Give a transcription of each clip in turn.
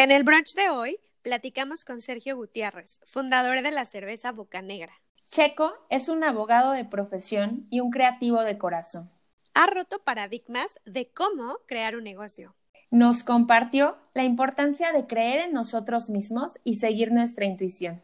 En el brunch de hoy platicamos con Sergio Gutiérrez, fundador de la cerveza Boca Negra. Checo es un abogado de profesión y un creativo de corazón. Ha roto paradigmas de cómo crear un negocio. Nos compartió la importancia de creer en nosotros mismos y seguir nuestra intuición.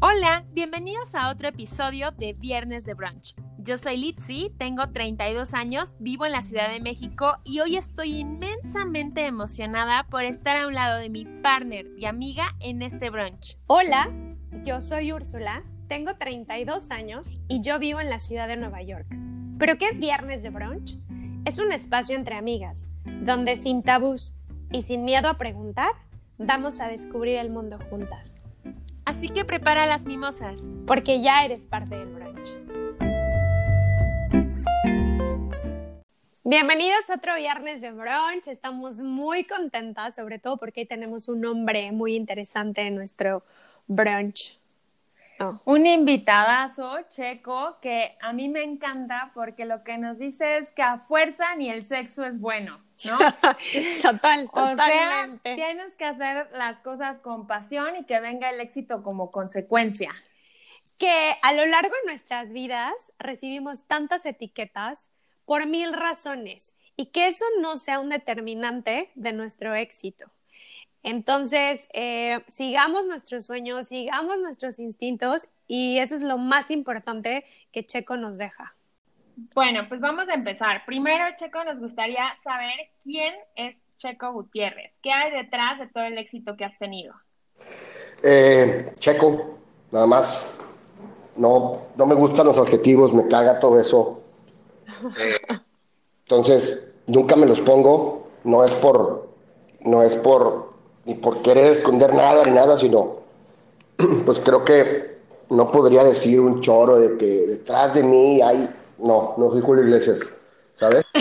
Hola, bienvenidos a otro episodio de Viernes de Brunch. Yo soy Litzy, tengo 32 años, vivo en la Ciudad de México y hoy estoy inmensamente emocionada por estar a un lado de mi partner y amiga en este brunch. Hola, yo soy Úrsula, tengo 32 años y yo vivo en la ciudad de Nueva York. ¿Pero qué es Viernes de Brunch? Es un espacio entre amigas, donde sin tabús y sin miedo a preguntar, vamos a descubrir el mundo juntas. Así que prepara las mimosas. Porque ya eres parte del brunch. Bienvenidos a otro viernes de brunch. Estamos muy contentas, sobre todo porque tenemos un hombre muy interesante en nuestro brunch. Oh. Un invitadazo checo que a mí me encanta porque lo que nos dice es que a fuerza ni el sexo es bueno, ¿no? Total, o sea, tienes que hacer las cosas con pasión y que venga el éxito como consecuencia. Que a lo largo de nuestras vidas recibimos tantas etiquetas por mil razones y que eso no sea un determinante de nuestro éxito. Entonces, eh, sigamos nuestros sueños, sigamos nuestros instintos y eso es lo más importante que Checo nos deja. Bueno, pues vamos a empezar. Primero, Checo, nos gustaría saber quién es Checo Gutiérrez. ¿Qué hay detrás de todo el éxito que has tenido? Eh, Checo, nada más. No, no me gustan los adjetivos, me caga todo eso. Eh, entonces, nunca me los pongo, no es por, no es por, ni por querer esconder nada ni nada, sino, pues creo que no podría decir un choro de que detrás de mí hay, no, no soy Julio Iglesias, ¿sabes?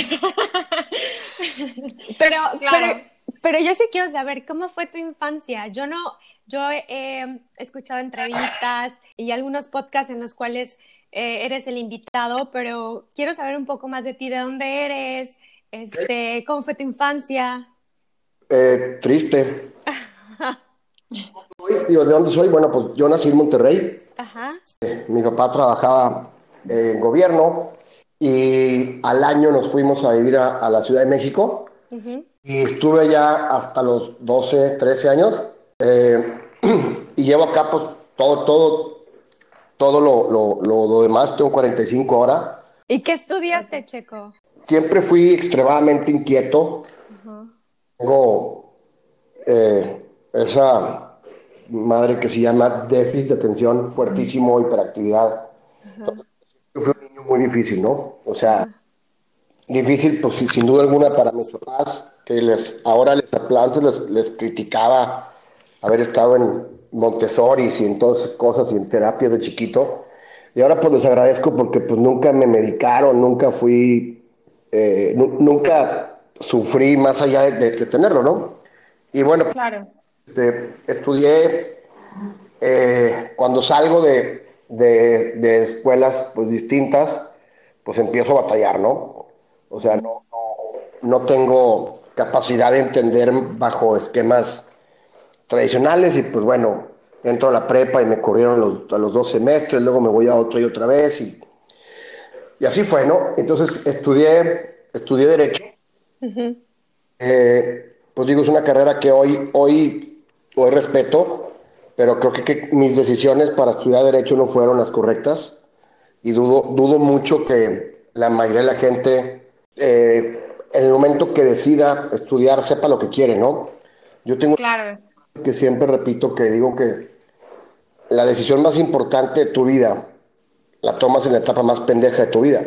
pero, pero, pero yo sí quiero saber, ¿cómo fue tu infancia? Yo no, yo he escuchado entrevistas y algunos podcasts en los cuales eh, eres el invitado, pero quiero saber un poco más de ti, de dónde eres, este, cómo fue tu infancia. Eh, triste. ¿de dónde soy? Bueno, pues yo nací en Monterrey. Ajá. Eh, mi papá trabajaba en gobierno y al año nos fuimos a vivir a, la Ciudad de México. Y estuve allá hasta los 12, 13 años. Eh, y llevo acá pues todo, todo, todo lo, lo, demás, tengo 45 horas. ¿Y qué estudiaste, Checo? Siempre fui extremadamente inquieto. Tengo eh, esa madre que se llama déficit de atención fuertísimo, hiperactividad. fui un niño muy difícil, ¿no? O sea, difícil, pues sin duda alguna para mis papás, que les ahora les, les, les criticaba haber estado en Montessori y en todas esas cosas y en terapia de chiquito. Y ahora pues les agradezco porque pues nunca me medicaron, nunca fui, eh, nunca sufrí más allá de, tenerlo, ¿no? Y bueno, claro. Este, estudié, eh, cuando salgo de, de, escuelas pues distintas, pues empiezo a batallar, ¿no? O sea, no, no, no tengo capacidad de entender bajo esquemas tradicionales y pues bueno, entro a la prepa y me corrieron los, a los dos semestres, luego me voy a otro y otra vez y, y así fue, ¿no? Entonces estudié, estudié Derecho. Eh, pues digo, es una carrera que hoy, hoy, hoy respeto, pero creo que, mis decisiones para estudiar Derecho no fueron las correctas y dudo, dudo mucho que la mayoría de la gente, eh, en el momento que decida estudiar, sepa lo que quiere, ¿no? Yo tengo claro que siempre repito que digo que la decisión más importante de tu vida la tomas en la etapa más pendeja de tu vida.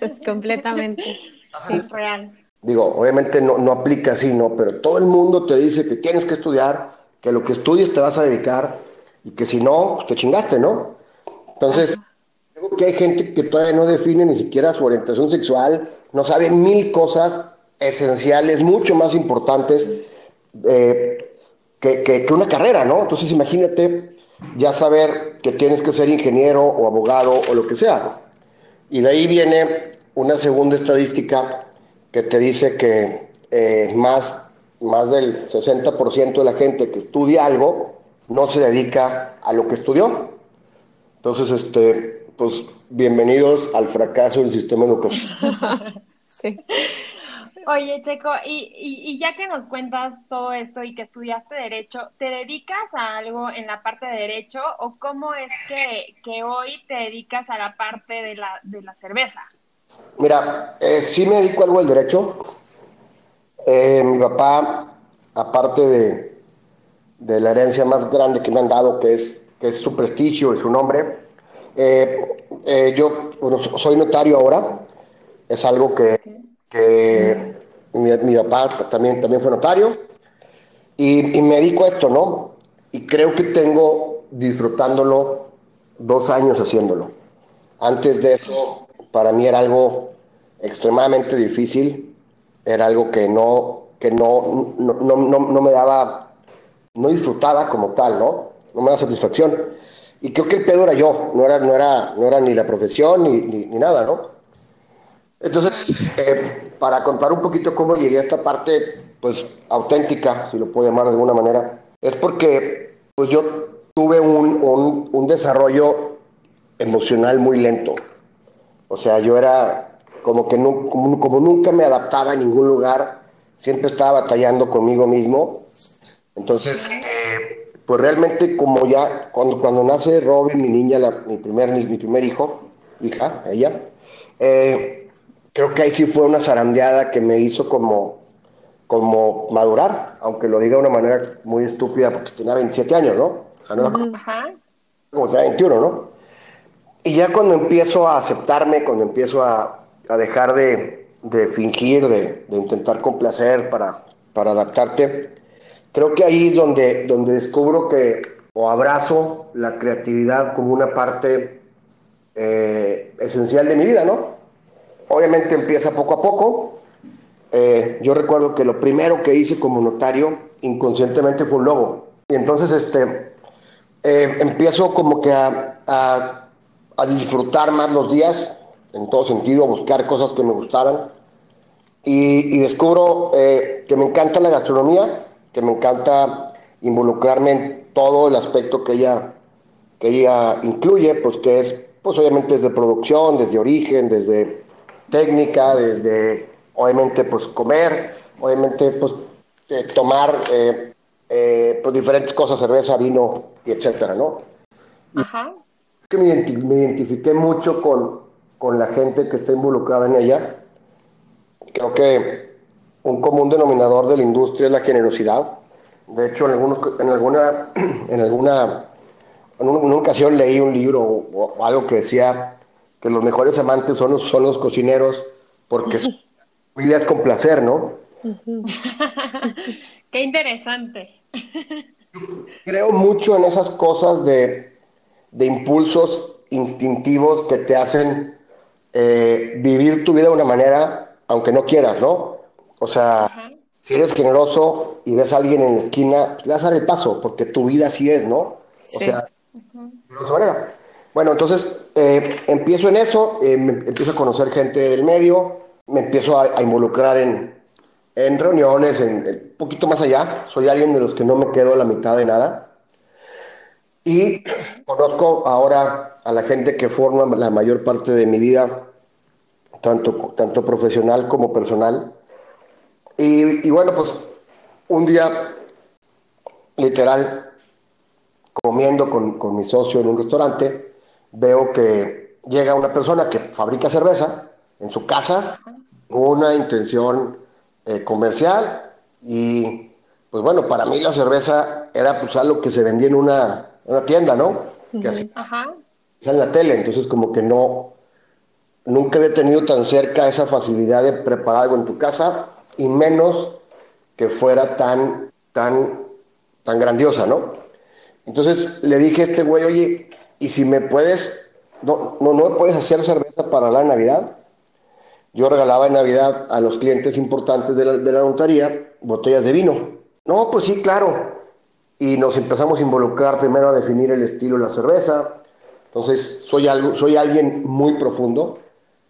Es completamente. Sí, real. Digo, obviamente no, no aplica así, ¿no? Pero todo el mundo te dice que tienes que estudiar, que lo que estudies te vas a dedicar y que si no, pues te chingaste, ¿no? Entonces, digo que hay gente que todavía no define ni siquiera su orientación sexual, no sabe mil cosas esenciales, mucho más importantes. Eh, que, una carrera, ¿no? Entonces imagínate ya saber que tienes que ser ingeniero o abogado o lo que sea. Y de ahí viene una segunda estadística que te dice que eh, más, más del 60% de la gente que estudia algo no se dedica a lo que estudió. Entonces, este, pues bienvenidos al fracaso del sistema educativo. sí. Oye, Checo, y, y, ya que nos cuentas todo esto y que estudiaste Derecho, ¿te dedicas a algo en la parte de Derecho o cómo es que, que hoy te dedicas a la parte de la, de la cerveza? Mira, eh, sí me dedico a algo del Derecho. Eh, mi papá, aparte de, de, la herencia más grande que me han dado, que es, que es su prestigio y su nombre, eh, eh yo bueno, soy notario ahora. Es algo que, que mi, papá también, también fue notario. Y, y me dedico a esto, ¿no? Y creo que tengo disfrutándolo dos años haciéndolo. Antes de eso, para mí era algo extremadamente difícil era algo que no, que no, no, no, no, me daba, no disfrutaba como tal, ¿no? No me daba satisfacción. Y creo que el pedo era yo, no era, no era, no era ni la profesión ni, ni, nada, ¿no? Entonces, eh, para contar un poquito cómo llegué a esta parte, pues auténtica, si lo puedo llamar de alguna manera, es porque pues yo tuve un, un, un desarrollo emocional muy lento. O sea, yo era, como que no, como, nunca me adaptaba a ningún lugar, siempre estaba batallando conmigo mismo. Entonces, eh, pues realmente como ya, cuando, cuando nace Robin, mi niña, mi, primer, mi, primer hijo, hija, ella, eh, creo que ahí sí fue una zarandeada que me hizo como, como madurar, aunque lo diga de una manera muy estúpida, porque tenía 27 años, ¿no? O sea, no era como, como tenía 21, ¿no? Y ya cuando empiezo a aceptarme, cuando empiezo a, a dejar de, de fingir, de, de, intentar complacer para, para adaptarte. Creo que ahí es donde, donde descubro que o abrazo la creatividad como una parte eh, esencial de mi vida, ¿no? Obviamente empieza poco a poco. Eh, yo recuerdo que lo primero que hice como notario inconscientemente fue un logo. Y entonces este, eh, empiezo como que a, a, a disfrutar más los días, en todo sentido, buscar cosas que me gustaran. Y, descubro eh, que me encanta la gastronomía, que me encanta involucrarme en todo el aspecto que ella, que ella incluye, pues que es, pues obviamente desde producción, desde origen, desde técnica, desde, obviamente, pues comer, obviamente, pues eh, tomar eh, pues diferentes cosas, cerveza, vino, y etcétera, ¿no? Ajá. Que me identifiqué mucho con, con la gente que está involucrada en ella. Creo que un común denominador de la industria es la generosidad. De hecho, en, algunos, en alguna, en alguna, en una ocasión leí un libro o, algo que decía que los mejores amantes son los, son los cocineros porque es con placer, ¿no? Qué interesante. Creo mucho en esas cosas de, de impulsos instintivos que te hacen eh, vivir tu vida de una manera, aunque no quieras, ¿no? O sea, si eres generoso y ves a alguien en la esquina, le vas a dar el paso, porque tu vida así es, ¿no? O sea, de esa manera. Bueno, entonces eh, empiezo en eso, eh, empiezo a conocer gente del medio, me empiezo a, involucrar en, en reuniones, en un poquito más allá. Soy alguien de los que no me quedo a la mitad de nada. Y conozco ahora a la gente que forma la mayor parte de mi vida, tanto, tanto profesional como personal. Y, y bueno, pues un día, literal, comiendo con, con, mi socio en un restaurante, veo que llega una persona que fabrica cerveza en su casa con una intención eh, comercial y pues bueno, para mí la cerveza era pues algo que se vendía en una una tienda, ¿no? Que así Ajá. en la tele, entonces como que no, nunca había tenido tan cerca esa facilidad de preparar algo en tu casa y menos que fuera tan, tan, tan grandiosa, ¿no? Entonces le dije a este güey, oye, ¿y si me puedes, no, no, no puedes hacer cerveza para la Navidad? Yo regalaba en Navidad a los clientes importantes de la, de la notaría botellas de vino. No, pues sí, claro y nos empezamos a involucrar primero a definir el estilo de la cerveza. Entonces, soy, algo, soy alguien muy profundo.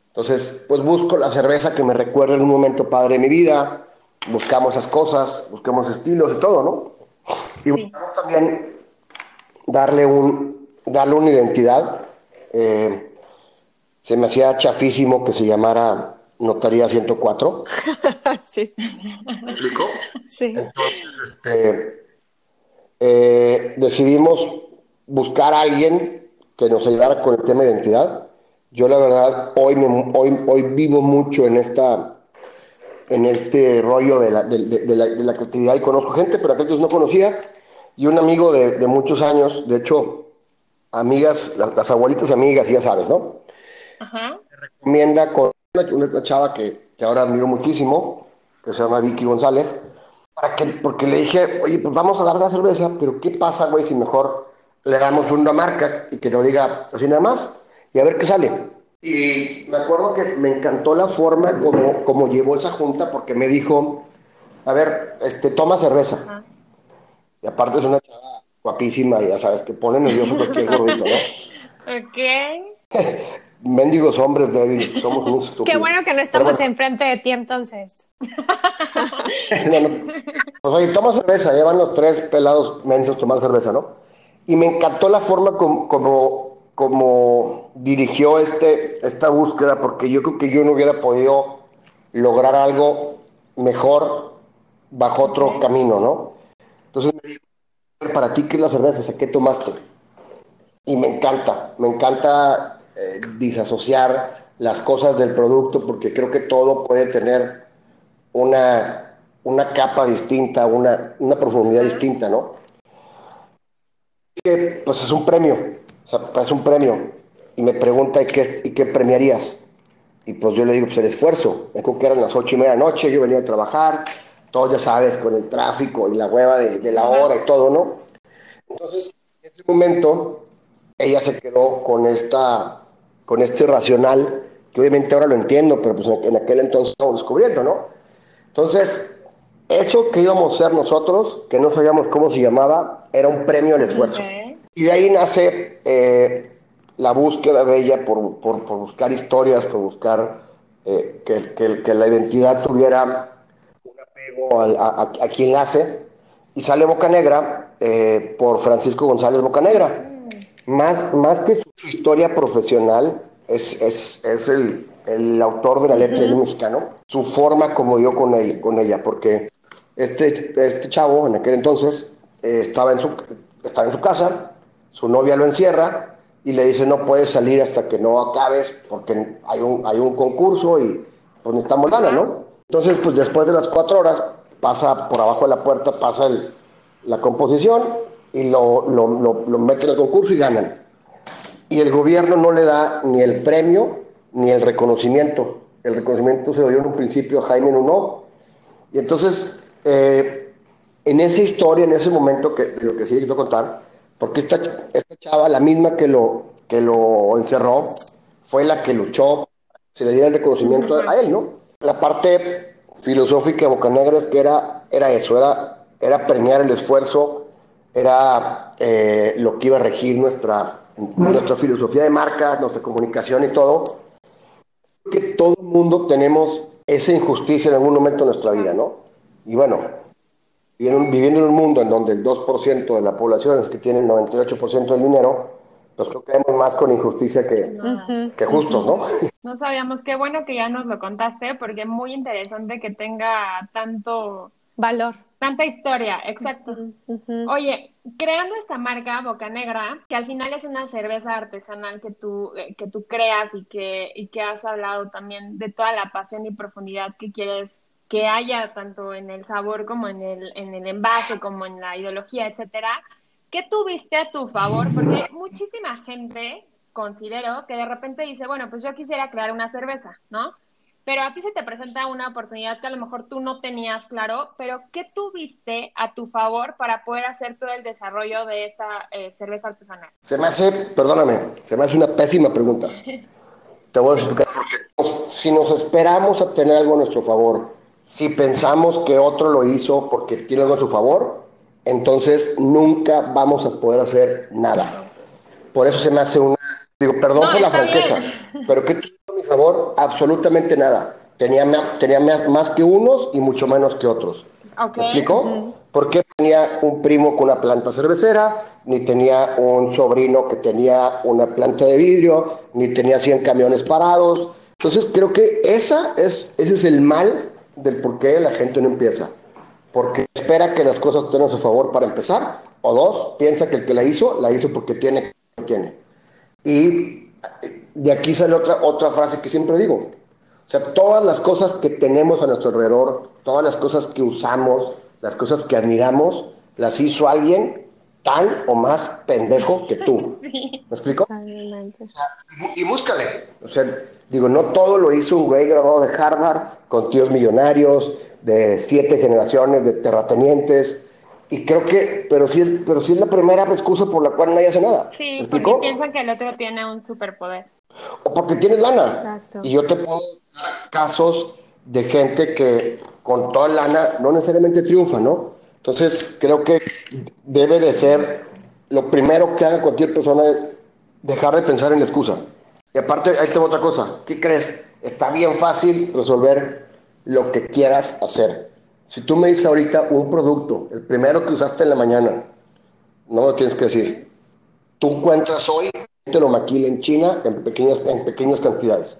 Entonces, pues busco la cerveza que me recuerde en un momento padre de mi vida, buscamos esas cosas, buscamos estilos y todo, ¿no? Y buscamos también darle, un, darle una identidad. Eh, se me hacía chafísimo que se llamara Notaría 104. sí. ¿Me explico? Sí. Entonces, este, eh, decidimos buscar a alguien que nos ayudara con el tema de identidad. Yo la verdad hoy, me, hoy, hoy vivo mucho en esta en este rollo de la, de, de, la, de la, creatividad y conozco gente, pero aquellos no conocía. Y un amigo de, muchos años, de hecho, amigas, las, abuelitas amigas, ya sabes, ¿no? Ajá. Recomienda con una, chava que, que, ahora admiro muchísimo, que se llama Vicky González, para que, porque le dije, oye, pues vamos a dar la cerveza, pero ¿qué pasa, güey, si mejor le damos una marca y que lo diga así nada más y a ver qué sale? Y me acuerdo que me encantó la forma como, como llevó esa junta porque me dijo, a ver, este, toma cerveza. Y aparte es una chava guapísima, ya sabes, que pone nervioso cualquier gordito, ¿no? Ok. Mendigos hombres débiles, que somos unos estúpidos. Qué bueno que no estamos enfrente de ti entonces. no, no. Pues oye, toma cerveza, llevan los tres pelados mensos tomar cerveza, ¿no? Y me encantó la forma como, como como dirigió este, esta búsqueda, porque yo creo que yo no hubiera podido lograr algo mejor bajo otro camino, ¿no? Entonces me dijo, para ti, ¿qué es la cerveza? O sea, ¿qué tomaste? Y me encanta, me encanta eh, disasociar las cosas del producto, porque creo que todo puede tener una, una capa distinta, una, una profundidad distinta, ¿no? Que, pues es un premio, o sea, es un premio. Y me pregunta, ¿y qué, ¿y qué premiarías? Y pues yo le digo, pues el esfuerzo. Me acuerdo que eran las ocho y media de la noche, yo venía a trabajar, todos ya sabes, con el tráfico y la hueva de, la hora y todo, ¿no? Entonces, en ese momento, ella se quedó con, esta, con este racional, que obviamente ahora lo entiendo, pero pues en aquel entonces estamos descubriendo, ¿no? Entonces, eso que íbamos a ser nosotros, que no sabíamos cómo se llamaba, era un premio al esfuerzo. Y de ahí nace eh, la búsqueda de ella por, por, buscar historias, por buscar eh, que, que, que, la identidad tuviera a, a, quien hace. Y sale Boca Negra eh, por Francisco González Bocanegra. Más, más que su historia profesional, es, es, es el, el, autor de la letra del mexicano, su forma como dio con ella, con ella porque este, este chavo en aquel entonces estaba, en su, estaba en su casa, su novia lo encierra y le dice no puedes salir hasta que no acabes porque hay un, hay un concurso y pues necesitamos lana, ¿no? Entonces, pues después de las cuatro horas pasa por abajo de la puerta, pasa el, la composición y lo, lo, lo, meten al concurso y ganan. Y el gobierno no le da ni el premio ni el reconocimiento. El reconocimiento se lo dio en un principio a Jaime Nuno. Y entonces, eh, en esa historia, en ese momento que lo que sí quiero contar, porque esta, esta chava, la misma que lo, que lo encerró, fue la que luchó, se le diera el reconocimiento a él, ¿no? La parte filosófica de Bocanegra es que era, era eso, era, era premiar el esfuerzo, era eh, lo que iba a regir nuestra, nuestra filosofía de marca, nuestra comunicación y todo. Que todo el mundo tenemos esa injusticia en algún momento de nuestra vida, ¿no? Y bueno, viviendo en un mundo en donde el 2% de la población es que tiene el 98% del dinero, pues creo que vemos más con injusticia que, que justos, ¿no? No sabíamos, qué bueno que ya nos lo contaste, porque es muy interesante que tenga tanto valor. Tanta historia, exacto. Oye, creando esta marca Boca Negra, que al final es una cerveza artesanal que tú, eh, que tú creas y que, y que has hablado también de toda la pasión y profundidad que quieres que haya tanto en el sabor como en el, en el envase, como en la ideología, etcétera, ¿qué tuviste a tu favor? Porque muchísima gente considero que de repente dice, bueno, pues yo quisiera crear una cerveza, ¿no? Pero a ti se te presenta una oportunidad que a lo mejor tú no tenías claro, pero ¿qué tuviste a tu favor para poder hacer todo el desarrollo de esta eh, cerveza artesanal? Se me hace, perdóname, se me hace una pésima pregunta. Te voy a explicar por qué. Si nos esperamos a tener algo a nuestro favor si pensamos que otro lo hizo porque tiene algo a su favor, entonces nunca vamos a poder hacer nada. Por eso se me hace una... Digo, perdón por la franqueza, pero ¿qué mi favor absolutamente nada. Tenía, tenía más que unos y mucho menos que otros. Okay. ¿Me explico? Porque tenía un primo con una planta cervecera, ni tenía un sobrino que tenía una planta de vidrio, ni tenía 100 camiones parados. Entonces creo que esa es, ese es el mal del por qué la gente no empieza. Porque espera que las cosas estén a su favor para empezar. O dos, piensa que el que la hizo, la hizo porque tiene, tiene. Y de aquí sale otra, otra frase que siempre digo. O sea, todas las cosas que tenemos a nuestro alrededor, todas las cosas que usamos, las cosas que admiramos, las hizo alguien tan o más pendejo que tú. ¿Me explico? Y, y, búscale. O sea, digo, no todo lo hizo un güey graduado de Harvard, con tíos millonarios, de siete generaciones de terratenientes. Y creo que, pero sí, es, pero sí es la primera excusa por la cual nadie hace nada. Sí, porque piensan que el otro tiene un superpoder. O porque tienes lana. Exacto. Y yo te puedo dar casos de gente que con toda lana no necesariamente triunfa, ¿no? Entonces, creo que debe de ser lo primero que haga cualquier persona es dejar de pensar en la excusa. Y aparte, ahí tengo otra cosa. ¿Qué crees? Está bien fácil resolver lo que quieras hacer. Si tú me dices ahorita un producto, el primero que usaste en la mañana, no lo tienes que decir. Tú encuentras hoy, te lo maquila en China en pequeñas, en pequeñas cantidades.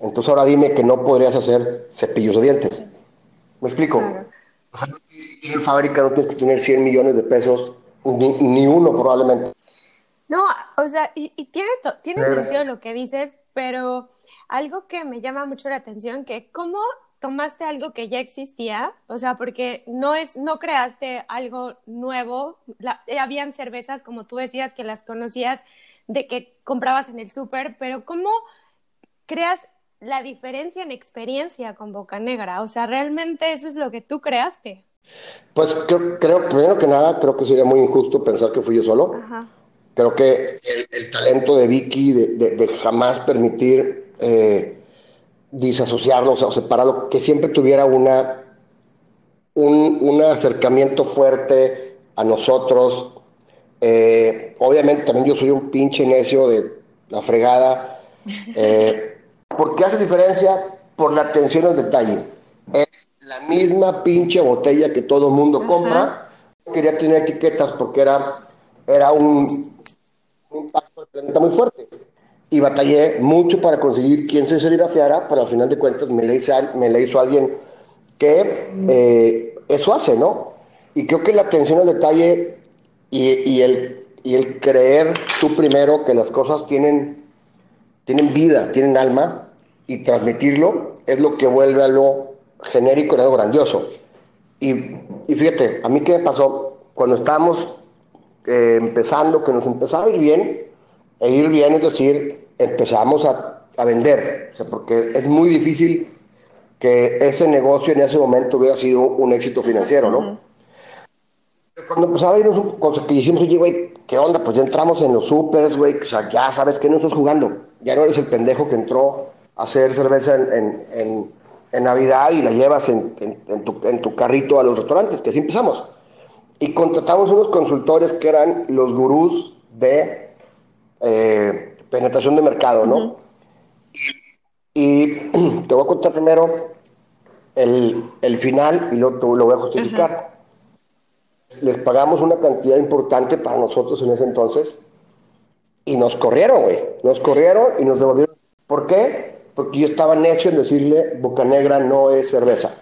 Entonces ahora dime que no podrías hacer cepillos de dientes. ¿Me explico? O sea, no tienes fábrica, no tienes que tener 100 millones de pesos, ni, uno probablemente. No, o sea, y, tiene, tiene sentido lo que dices, pero algo que me llama mucho la atención, que cómo tomaste algo que ya existía, o sea, porque no es, no creaste algo nuevo, habían cervezas, como tú decías, que las conocías de que comprabas en el súper, pero ¿cómo creas la diferencia en experiencia con Boca Negra? O sea, realmente eso es lo que tú creaste. Pues creo, primero que nada, creo que sería muy injusto pensar que fui yo solo. Creo que el, talento de Vicky de, jamás permitir eh, disasociarlo, o separarlo, que siempre tuviera una, un, un acercamiento fuerte a nosotros. Eh, obviamente también yo soy un pinche necio de la fregada. Eh, ¿Por qué hace diferencia? Por la atención al detalle. Es la misma pinche botella que todo el mundo compra. Quería tener etiquetas porque era, era un, un impacto de planeta muy fuerte y batallé mucho para conseguir quién se serigrafiara, pero al final de cuentas me le hizo, me le hizo alguien que eh, eso hace, ¿no? Y creo que la atención al detalle y, el, y el creer tú primero que las cosas tienen, tienen vida, tienen alma, y transmitirlo es lo que vuelve algo genérico en algo grandioso. Y, y fíjate, a mí qué me pasó cuando estábamos eh, empezando, que nos empezaba a ir bien, e ir bien, es decir, empezamos a, a vender, o sea, porque es muy difícil que ese negocio en ese momento hubiera sido un éxito financiero, ¿no? Cuando empezaba a irnos, cuando que hicimos, oye, güey, ¿qué onda? Pues ya entramos en los supers, güey, o sea, ya sabes que no estás jugando, ya no eres el pendejo que entró a hacer cerveza en, en, en, Navidad y la llevas en, tu, en tu carrito a los restaurantes, que así empezamos. Y contratamos unos consultores que eran los gurús de eh, penetración de mercado, ¿no? y, te voy a contar primero el, final y luego lo voy a justificar. Les pagamos una cantidad importante para nosotros en ese entonces y nos corrieron, güey. Nos corrieron y nos devolvieron. ¿Por qué? Porque yo estaba necio en decirle Boca Negra no es cerveza.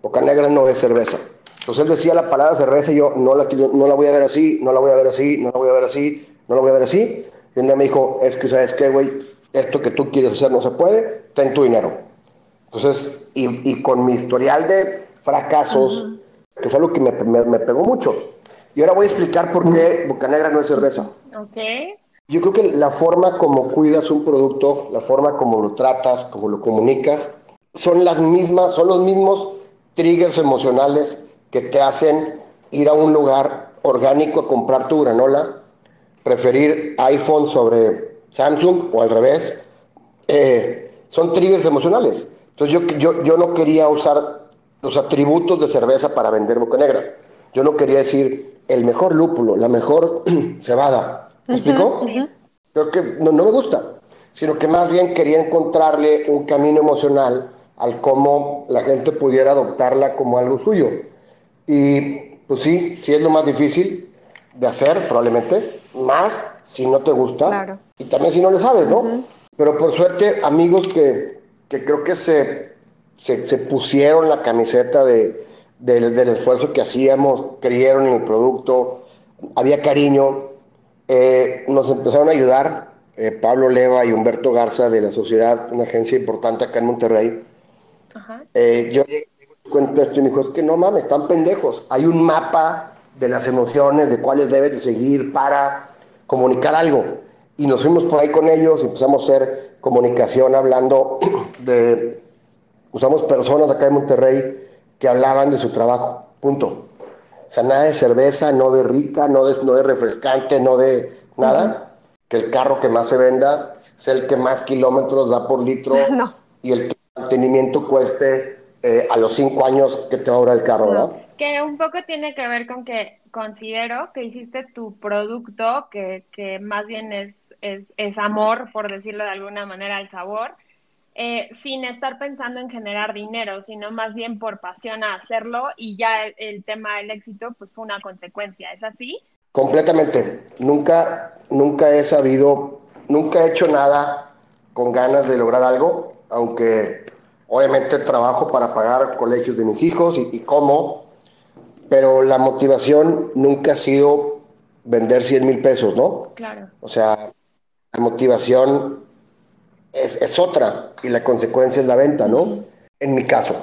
Boca Negra no es cerveza. Entonces él decía la palabra cerveza y yo no la, no la voy a ver así, no la voy a ver así, no la voy a ver así, no la voy a ver así. Y un día me dijo, es que, ¿sabes qué, güey? Esto que tú quieres hacer no se puede, ten tu dinero. Entonces, y, con mi historial de fracasos, que fue algo que me, pegó mucho. Y ahora voy a explicar por qué Bocanegra no es cerveza. Ok. Yo creo que la forma como cuidas un producto, la forma como lo tratas, como lo comunicas, son las mismas, son los mismos triggers emocionales que te hacen ir a un lugar orgánico a comprar tu granola preferir iPhone sobre Samsung o al revés, eh, son triggers emocionales. Entonces yo, yo, yo no quería usar los atributos de cerveza para vender Boca Negra. Yo no quería decir el mejor lúpulo, la mejor cebada. ¿Me explicó? Creo que no, me gusta. sino que más bien quería encontrarle un camino emocional al cómo la gente pudiera adoptarla como algo suyo. Y pues sí, sí es lo más difícil de hacer, probablemente, más si no te gusta y también si no le sabes, ¿no? Pero por suerte, amigos que, que creo que se, se, pusieron la camiseta de, del esfuerzo que hacíamos, creyeron en el producto, había cariño, eh, nos empezaron a ayudar eh, Pablo Leva y Humberto Garza de la Sociedad, una agencia importante acá en Monterrey. Eh, yo cuento esto y me dijo, es que no mames, están pendejos. Hay un mapa de las emociones, de cuáles debes de seguir para comunicar algo. Y nos fuimos por ahí con ellos, empezamos a hacer comunicación hablando de, usamos personas acá en Monterrey que hablaban de su trabajo, punto. O sea, nada de cerveza, no de rica, no de, no de refrescante, no de nada. Que el carro que más se venda sea el que más kilómetros da por litro y el mantenimiento cueste eh, a los cinco años que te va a durar el carro, ¿no? Que un poco tiene que ver con que considero que hiciste tu producto, que, que más bien es, es, es, amor, por decirlo de alguna manera, al sabor, eh, sin estar pensando en generar dinero, sino más bien por pasión a hacerlo y ya el, tema del éxito pues fue una consecuencia, ¿es así? Completamente. Nunca, nunca he sabido, nunca he hecho nada con ganas de lograr algo, aunque obviamente trabajo para pagar colegios de mis hijos y, y como, pero la motivación nunca ha sido vender 100 mil pesos, ¿no? Claro. O sea, la motivación es, es, otra y la consecuencia es la venta, ¿no? En mi caso.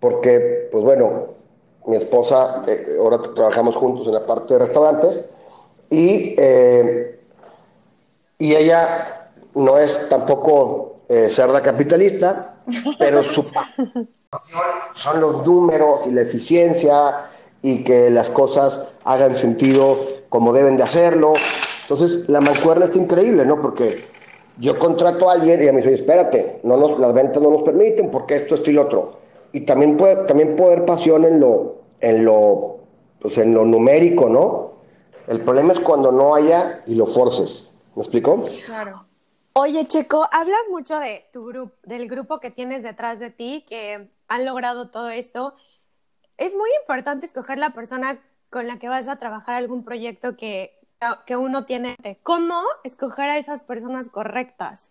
Porque, pues bueno, mi esposa, eh, ahora trabajamos juntos en la parte de restaurantes y, eh, y ella no es tampoco eh, cerda capitalista, pero su son los números y la eficiencia y que las cosas hagan sentido como deben de hacerlo. Entonces, la mancuerna está increíble, ¿no? Porque yo contrato a alguien y a mí me dice, espérate, no nos, las ventas no nos permiten porque esto, esto y lo otro. Y también puede, también puede haber pasión en lo, en lo, pues en lo numérico, ¿no? El problema es cuando no haya y lo forces. ¿Me explico? Claro. Oye, Checo, hablas mucho de tu grupo, del grupo que tienes detrás de ti, que han logrado todo esto. Es muy importante escoger la persona con la que vas a trabajar algún proyecto que, que uno tiene. ¿Cómo escoger a esas personas correctas?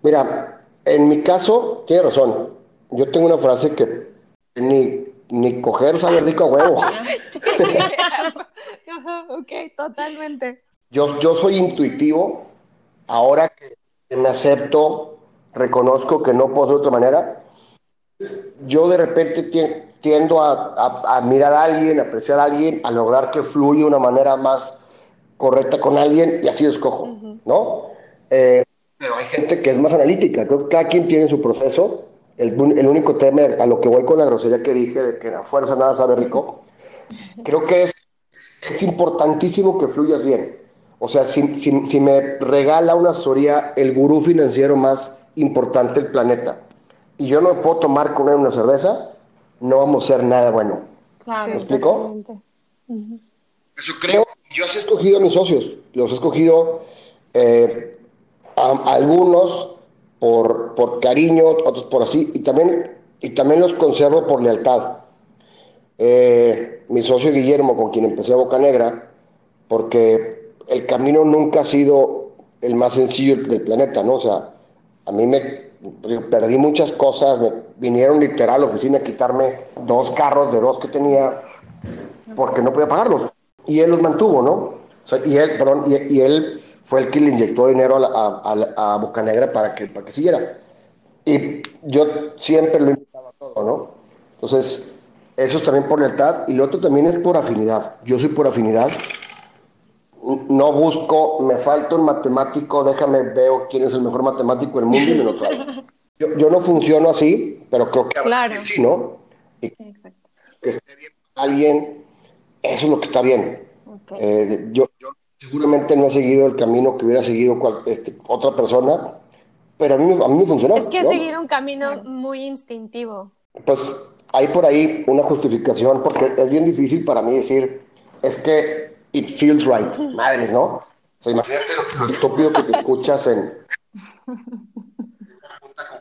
Mira, en mi caso, tiene razón. Yo tengo una frase que ni, ni coger sabe rico a huevo. ok, totalmente. Yo, yo soy intuitivo ahora que me acepto, reconozco que no puedo de otra manera, yo de repente tiendo a, mirar a alguien, a apreciar a alguien, a lograr que fluya una manera más correcta con alguien y así escojo, ¿no? Eh, pero hay gente que es más analítica, creo que cada quien tiene su proceso. El, el, único tema a lo que voy con la grosería que dije de que la fuerza nada sabe rico, creo que es, es importantísimo que fluyas bien. O sea, si, si, me regala una asesoría el gurú financiero más importante del planeta y yo no puedo tomar con él una cerveza, no vamos a hacer nada bueno. Claro, ¿Me explico? Yo creo, yo he escogido a mis socios, los he escogido eh, a, algunos por, por cariño, otros por así, y también, y también los conservo por lealtad. Eh, mi socio Guillermo, con quien empecé a Boca Negra, porque el camino nunca ha sido el más sencillo del planeta, ¿no? O sea, a mí me perdí muchas cosas, me vinieron literal a la oficina a quitarme dos carros de dos que tenía porque no podía pagarlos. Y él los mantuvo, ¿no? Y él, perdón, y, él fue el que le inyectó dinero a, a, Bocanegra para que, para que siguiera. Y yo siempre lo invitaba todo, ¿no? Entonces, eso es también por lealtad y lo otro también es por afinidad. Yo soy por afinidad no busco, me falta un matemático, déjame veo quién es el mejor matemático del mundo y me lo traigo. Yo, no funciono así, pero creo que claro. sí, ¿no? Y exacto. Que esté bien alguien, eso es lo que está bien. Eh, yo, seguramente no he seguido el camino que hubiera seguido este, otra persona, pero a mí, a mí me funcionó. Es que he seguido un camino muy instintivo. Pues hay por ahí una justificación, porque es bien difícil para mí decir, es que it feels right. Madres, ¿no? O sea, imagínate lo, estúpido que te escuchas en, con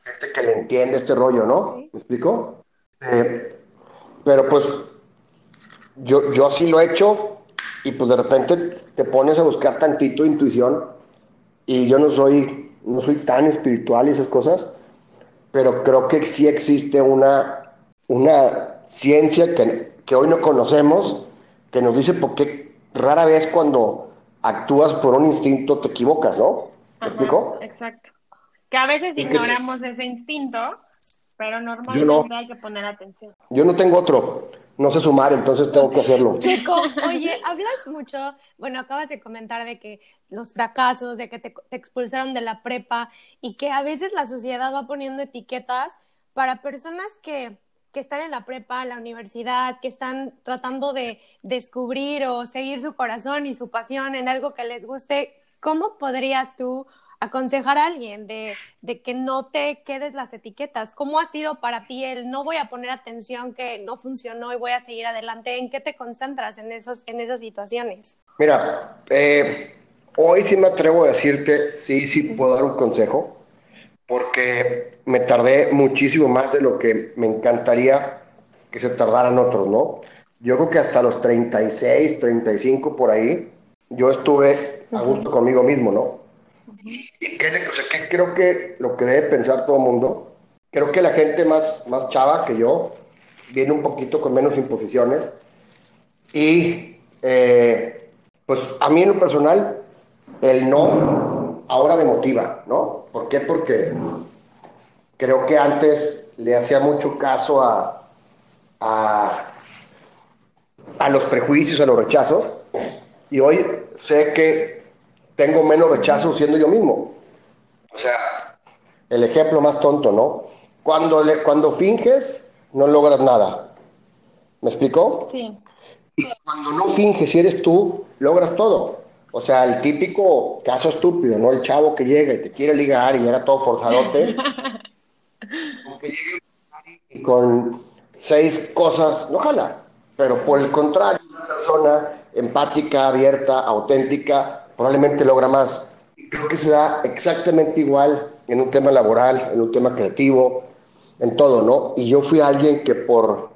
gente que le entiende este rollo, ¿no? ¿Me explico? Eh, pero pues yo, yo así lo he hecho y pues de repente te pones a buscar tantito intuición y yo no soy, no soy tan espiritual y esas cosas, pero creo que sí existe una, una ciencia que, que hoy no conocemos que nos dice por qué rara vez cuando actúas por un instinto te equivocas, ¿no? ¿Me explico? Exacto. Que a veces ignoramos ese instinto, pero normalmente hay que poner atención. Yo no tengo otro no sé sumar, entonces tengo que hacerlo. Checo, oye, hablas mucho, bueno, acabas de comentar de que los fracasos, de que te, expulsaron de la prepa y que a veces la sociedad va poniendo etiquetas para personas que, que están en la prepa, la universidad, que están tratando de descubrir o seguir su corazón y su pasión en algo que les guste. ¿Cómo podrías tú aconsejar a alguien de, que no te quedes las etiquetas. ¿Cómo ha sido para ti el no voy a poner atención que no funcionó y voy a seguir adelante? ¿En qué te concentras en, esos, en esas situaciones? Mira, eh, hoy sí me atrevo a decirte, sí, sí puedo dar un consejo, porque me tardé muchísimo más de lo que me encantaría que se tardaran otros, ¿no? Yo creo que hasta los 36, 35 por ahí, yo estuve a gusto conmigo mismo, ¿no? Y creo que lo que debe pensar todo el mundo, creo que la gente más, más chava que yo viene un poquito con menos imposiciones y eh, pues a mí en lo personal el no ahora me motiva, ¿no? ¿Por qué? Porque creo que antes le hacía mucho caso a, a, a los prejuicios, a los rechazos y hoy sé que tengo menos rechazo siendo yo mismo. O sea, el ejemplo más tonto, ¿no? Cuando, le, cuando finges, no logras nada. ¿Me explicó? Sí. Y cuando no finges y eres tú, logras todo. O sea, el típico caso estúpido, ¿no? El chavo que llega y te quiere ligar y llega todo forzadote. que llegue y con seis cosas, no jala. Pero por el contrario, una persona empática, abierta, auténtica, probablemente logra más. Creo que se da exactamente igual en un tema laboral, en un tema creativo, en todo, ¿no? Y yo fui alguien que por,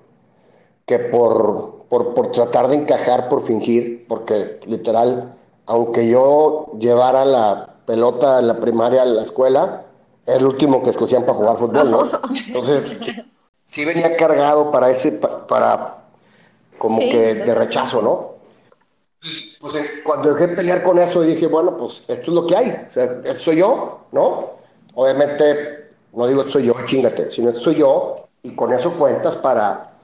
que por, por, por tratar de encajar, por fingir, porque literal, aunque yo llevara la pelota en la primaria a la escuela, era el último que escogían para jugar fútbol, ¿no? Entonces, sí, venía cargado para ese, para, como que de rechazo, ¿no? pues eh, cuando dejé pelear con eso dije, bueno, pues esto es lo que hay, o sea, soy yo, ¿no? Obviamente, no digo soy yo, chingate, sino soy yo y con eso cuentas para,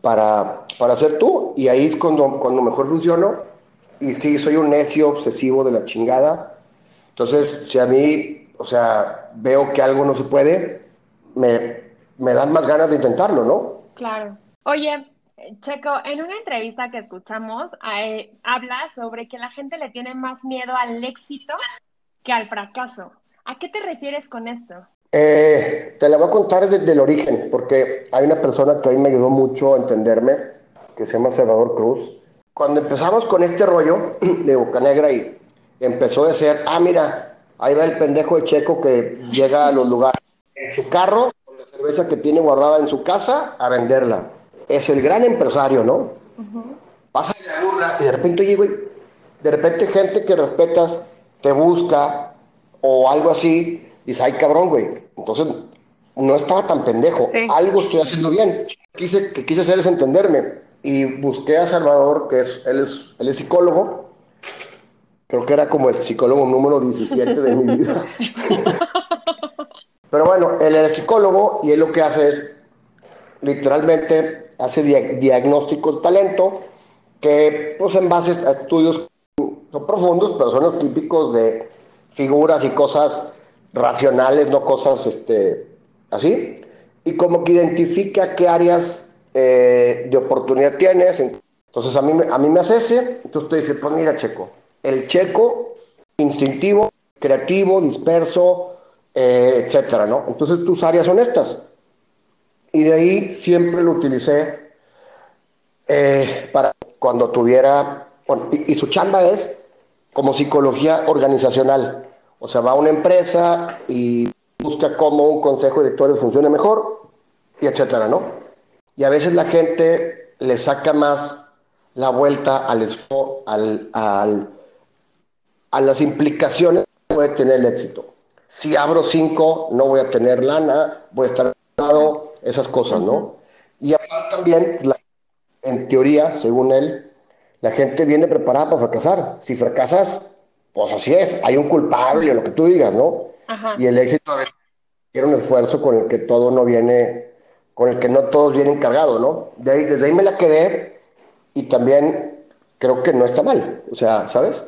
para, para ser tú y ahí es cuando, cuando mejor funciono y sí, soy un necio obsesivo de la chingada, entonces si a mí, o sea, veo que algo no se puede, me, me dan más ganas de intentarlo, ¿no? Claro. Oye, Checo, en una entrevista que escuchamos, eh, habla sobre que la gente le tiene más miedo al éxito que al fracaso. ¿A qué te refieres con esto? Eh, te la voy a contar desde el origen, porque hay una persona que a mí me ayudó mucho a entenderme, que se llama Salvador Cruz. Cuando empezamos con este rollo de Boca Negra y empezó de ser, ah, mira, ahí va el pendejo de Checo que llega a los lugares en su carro, con la cerveza que tiene guardada en su casa, a venderla es el gran empresario, ¿no? Pasa de la burla y de repente, oye, de repente gente que respetas te busca o algo así, dice, ay cabrón, güey. Entonces, no estaba tan pendejo. Algo estoy haciendo bien. Quise, que quise hacer es entenderme. Y busqué a Salvador, que es, él es, él es psicólogo. Creo que era como el psicólogo número 17 de mi vida. Pero bueno, él es psicólogo y él lo que hace es literalmente hace diagnóstico de talento, que pues en base a estudios no profundos, pero son los típicos de figuras y cosas racionales, no cosas este, así, y como que identifica qué áreas eh, de oportunidad tienes. Entonces a mí, a mí me hace ese, entonces te dice, pues mira Checo, el Checo instintivo, creativo, disperso, eh, etcétera, ¿no? Entonces tus áreas son estas. Y de ahí siempre lo utilicé eh, para cuando tuviera, y, su chamba es como psicología organizacional. O sea, va a una empresa y busca cómo un consejo de directores funcione mejor y etcétera, ¿no? Y a veces la gente le saca más la vuelta al, al, al a las implicaciones que puede tener el éxito. Si abro cinco, no voy a tener lana, voy a estar lado, esas cosas, ¿no? Y aparte también, en teoría, según él, la gente viene preparada para fracasar. Si fracasas, pues así es, hay un culpable lo que tú digas, ¿no? Y el éxito a veces tiene un esfuerzo con el que todo no viene, con el que no todos vienen cargados, ¿no? De ahí, desde ahí me la quedé y también creo que no está mal, o sea, ¿sabes?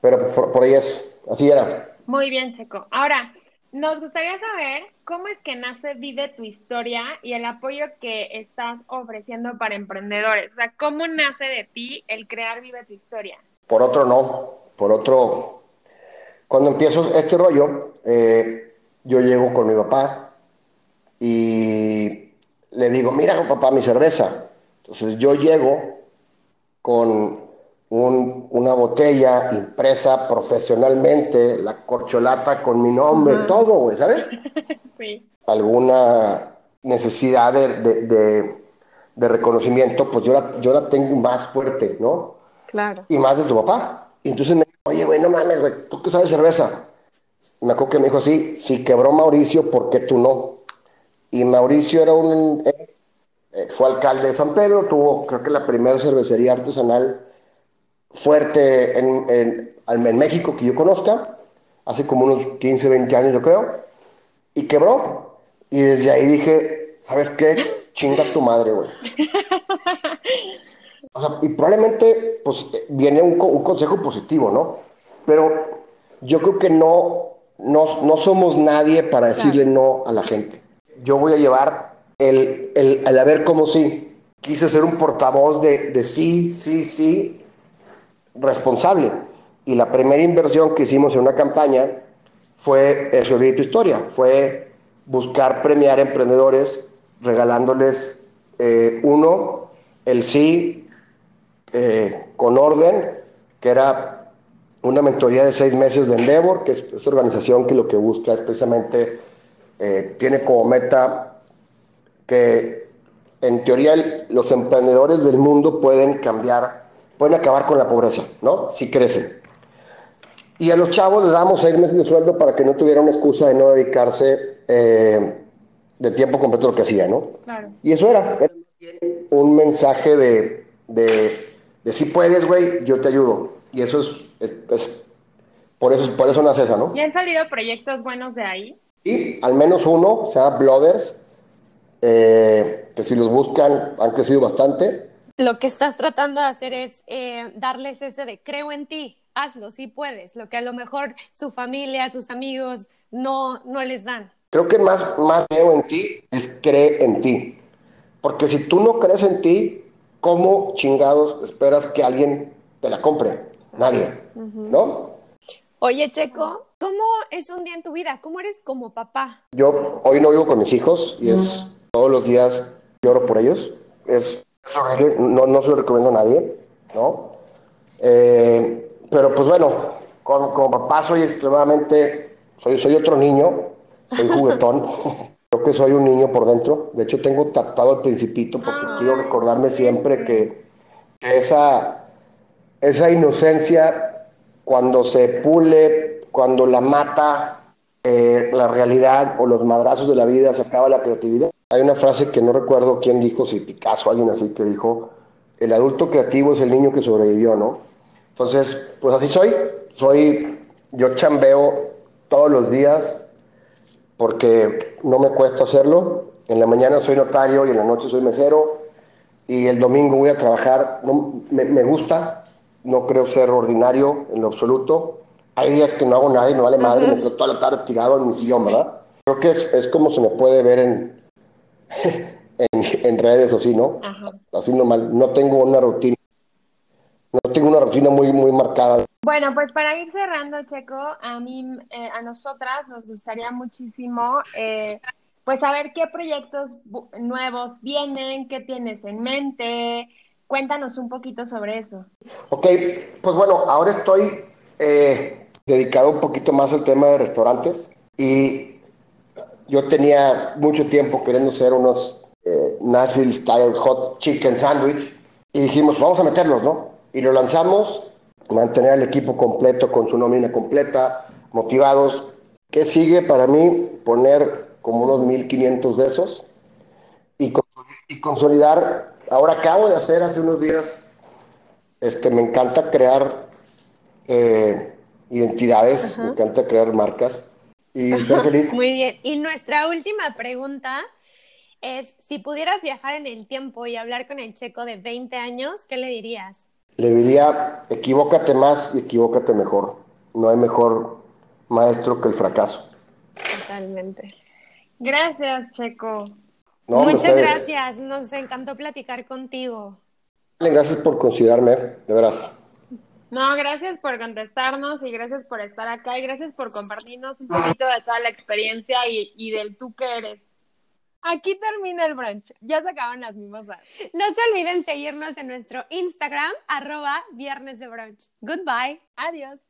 Pero por, ahí es, así era. Muy bien, Checo. Ahora, nos gustaría saber cómo es que nace Vive tu historia y el apoyo que estás ofreciendo para emprendedores. O sea, ¿cómo nace de ti el crear Vive tu historia? Por otro no, por otro, cuando empiezo este rollo, eh, yo llego con mi papá y le digo, mira papá, mi cerveza. Entonces yo llego con una botella impresa profesionalmente, la corcholata con mi nombre, todo, güey, ¿sabes? Sí. Alguna necesidad de, reconocimiento, pues yo la, yo la tengo más fuerte, ¿no? Claro. Y más de tu papá. Y entonces me dijo, oye, güey, no mames, güey, ¿tú qué sabes cerveza? Me acuerdo que me dijo así, si quebró Mauricio, ¿por qué tú no? Y Mauricio era un... Eh, fue alcalde de San Pedro, tuvo creo que la primera cervecería artesanal fuerte en, en, México que yo conozca, hace como unos 15, 20 años yo creo, y quebró. Y desde ahí dije, ¿sabes qué? Chinga tu madre, güey. O sea, y probablemente pues viene un, un, consejo positivo, ¿no? Pero yo creo que no, no, no somos nadie para decirle no a la gente. Yo voy a llevar el, el, el a ver cómo sí. Quise ser un portavoz de, de sí, sí, sí, responsable. Y la primera inversión que hicimos en una campaña fue eso de tu historia, fue buscar premiar emprendedores regalándoles eh, uno, el sí eh, con orden, que era una mentoría de seis meses de Endeavor, que es esta organización que lo que busca es precisamente, eh, tiene como meta que en teoría los emprendedores del mundo pueden cambiar pueden acabar con la pobreza, ¿no? Si crecen. Y a los chavos les damos seis meses de sueldo para que no tuvieran una excusa de no dedicarse eh, de tiempo completo a lo que hacía, ¿no? Claro. Y eso era, era un mensaje de, de, si puedes, güey, yo te ayudo. Y eso es, es, por eso por eso nace esa, ¿no? ¿Y han salido proyectos buenos de ahí? Sí, al menos uno, o sea, Blooders, eh, que si los buscan han crecido bastante lo que estás tratando de hacer es eh, darles ese de creo en ti, hazlo, sí puedes, lo que a lo mejor su familia, sus amigos no, no les dan. Creo que más, más creo en ti es cree en ti. Porque si tú no crees en ti, ¿cómo chingados esperas que alguien te la compre? Nadie, ¿no? Oye, Checo, ¿cómo es un día en tu vida? ¿Cómo eres como papá? Yo hoy no vivo con mis hijos y es todos los días lloro por ellos. Es no, no se lo recomiendo a nadie, ¿no? Eh, pero pues bueno, como, papá soy extremadamente, soy, soy otro niño, soy juguetón. Creo que soy un niño por dentro. De hecho, tengo tatuado el principito porque ah. quiero recordarme siempre que, esa, esa inocencia, cuando se pule, cuando la mata eh, la realidad o los madrazos de la vida, se acaba la creatividad. Hay una frase que no recuerdo quién dijo, si Picasso alguien así, que dijo, el adulto creativo es el niño que sobrevivió, ¿no? Entonces, pues así soy. Soy, yo chambeo todos los días porque no me cuesta hacerlo. En la mañana soy notario y en la noche soy mesero y el domingo voy a trabajar. No, me, gusta, no creo ser ordinario en lo absoluto. Hay días que no hago nada y no vale madre, me quedo toda la tarde tirado en mi sillón, ¿verdad? Creo que es, es como se me puede ver en, en, redes o así, ¿no? Así normal. No tengo una rutina. No tengo una rutina muy, muy marcada. Bueno, pues para ir cerrando, Checo, a mí, eh, a nosotras nos gustaría muchísimo, eh, pues saber qué proyectos nuevos vienen, qué tienes en mente. Cuéntanos un poquito sobre eso. Ok, pues bueno, ahora estoy eh, dedicado un poquito más al tema de restaurantes y yo tenía mucho tiempo queriendo hacer unos eh, Nashville Style Hot Chicken Sandwich y dijimos, vamos a meterlos, ¿no? Y lo lanzamos, mantener al equipo completo con su nómina completa, motivados. ¿Qué sigue para mí? Poner como unos 1.500 de esos y, y consolidar. Ahora acabo de hacer hace unos días, este, me encanta crear eh, identidades, me encanta crear marcas y ser feliz. Muy bien. Y nuestra última pregunta es, si pudieras viajar en el tiempo y hablar con el checo de 20 años, ¿qué le dirías? Le diría, equivócate más y equivócate mejor. No hay mejor maestro que el fracaso. Totalmente. Gracias, Checo. Muchas gracias, nos encantó platicar contigo. Gracias por considerarme, de veras. No, gracias por contestarnos y gracias por estar acá y gracias por compartirnos un poquito de toda la experiencia y, del tú que eres. Aquí termina el brunch. Ya se acaban las mimosas. No se olviden seguirnos en nuestro Instagram, arroba viernes de brunch. Goodbye. Adiós.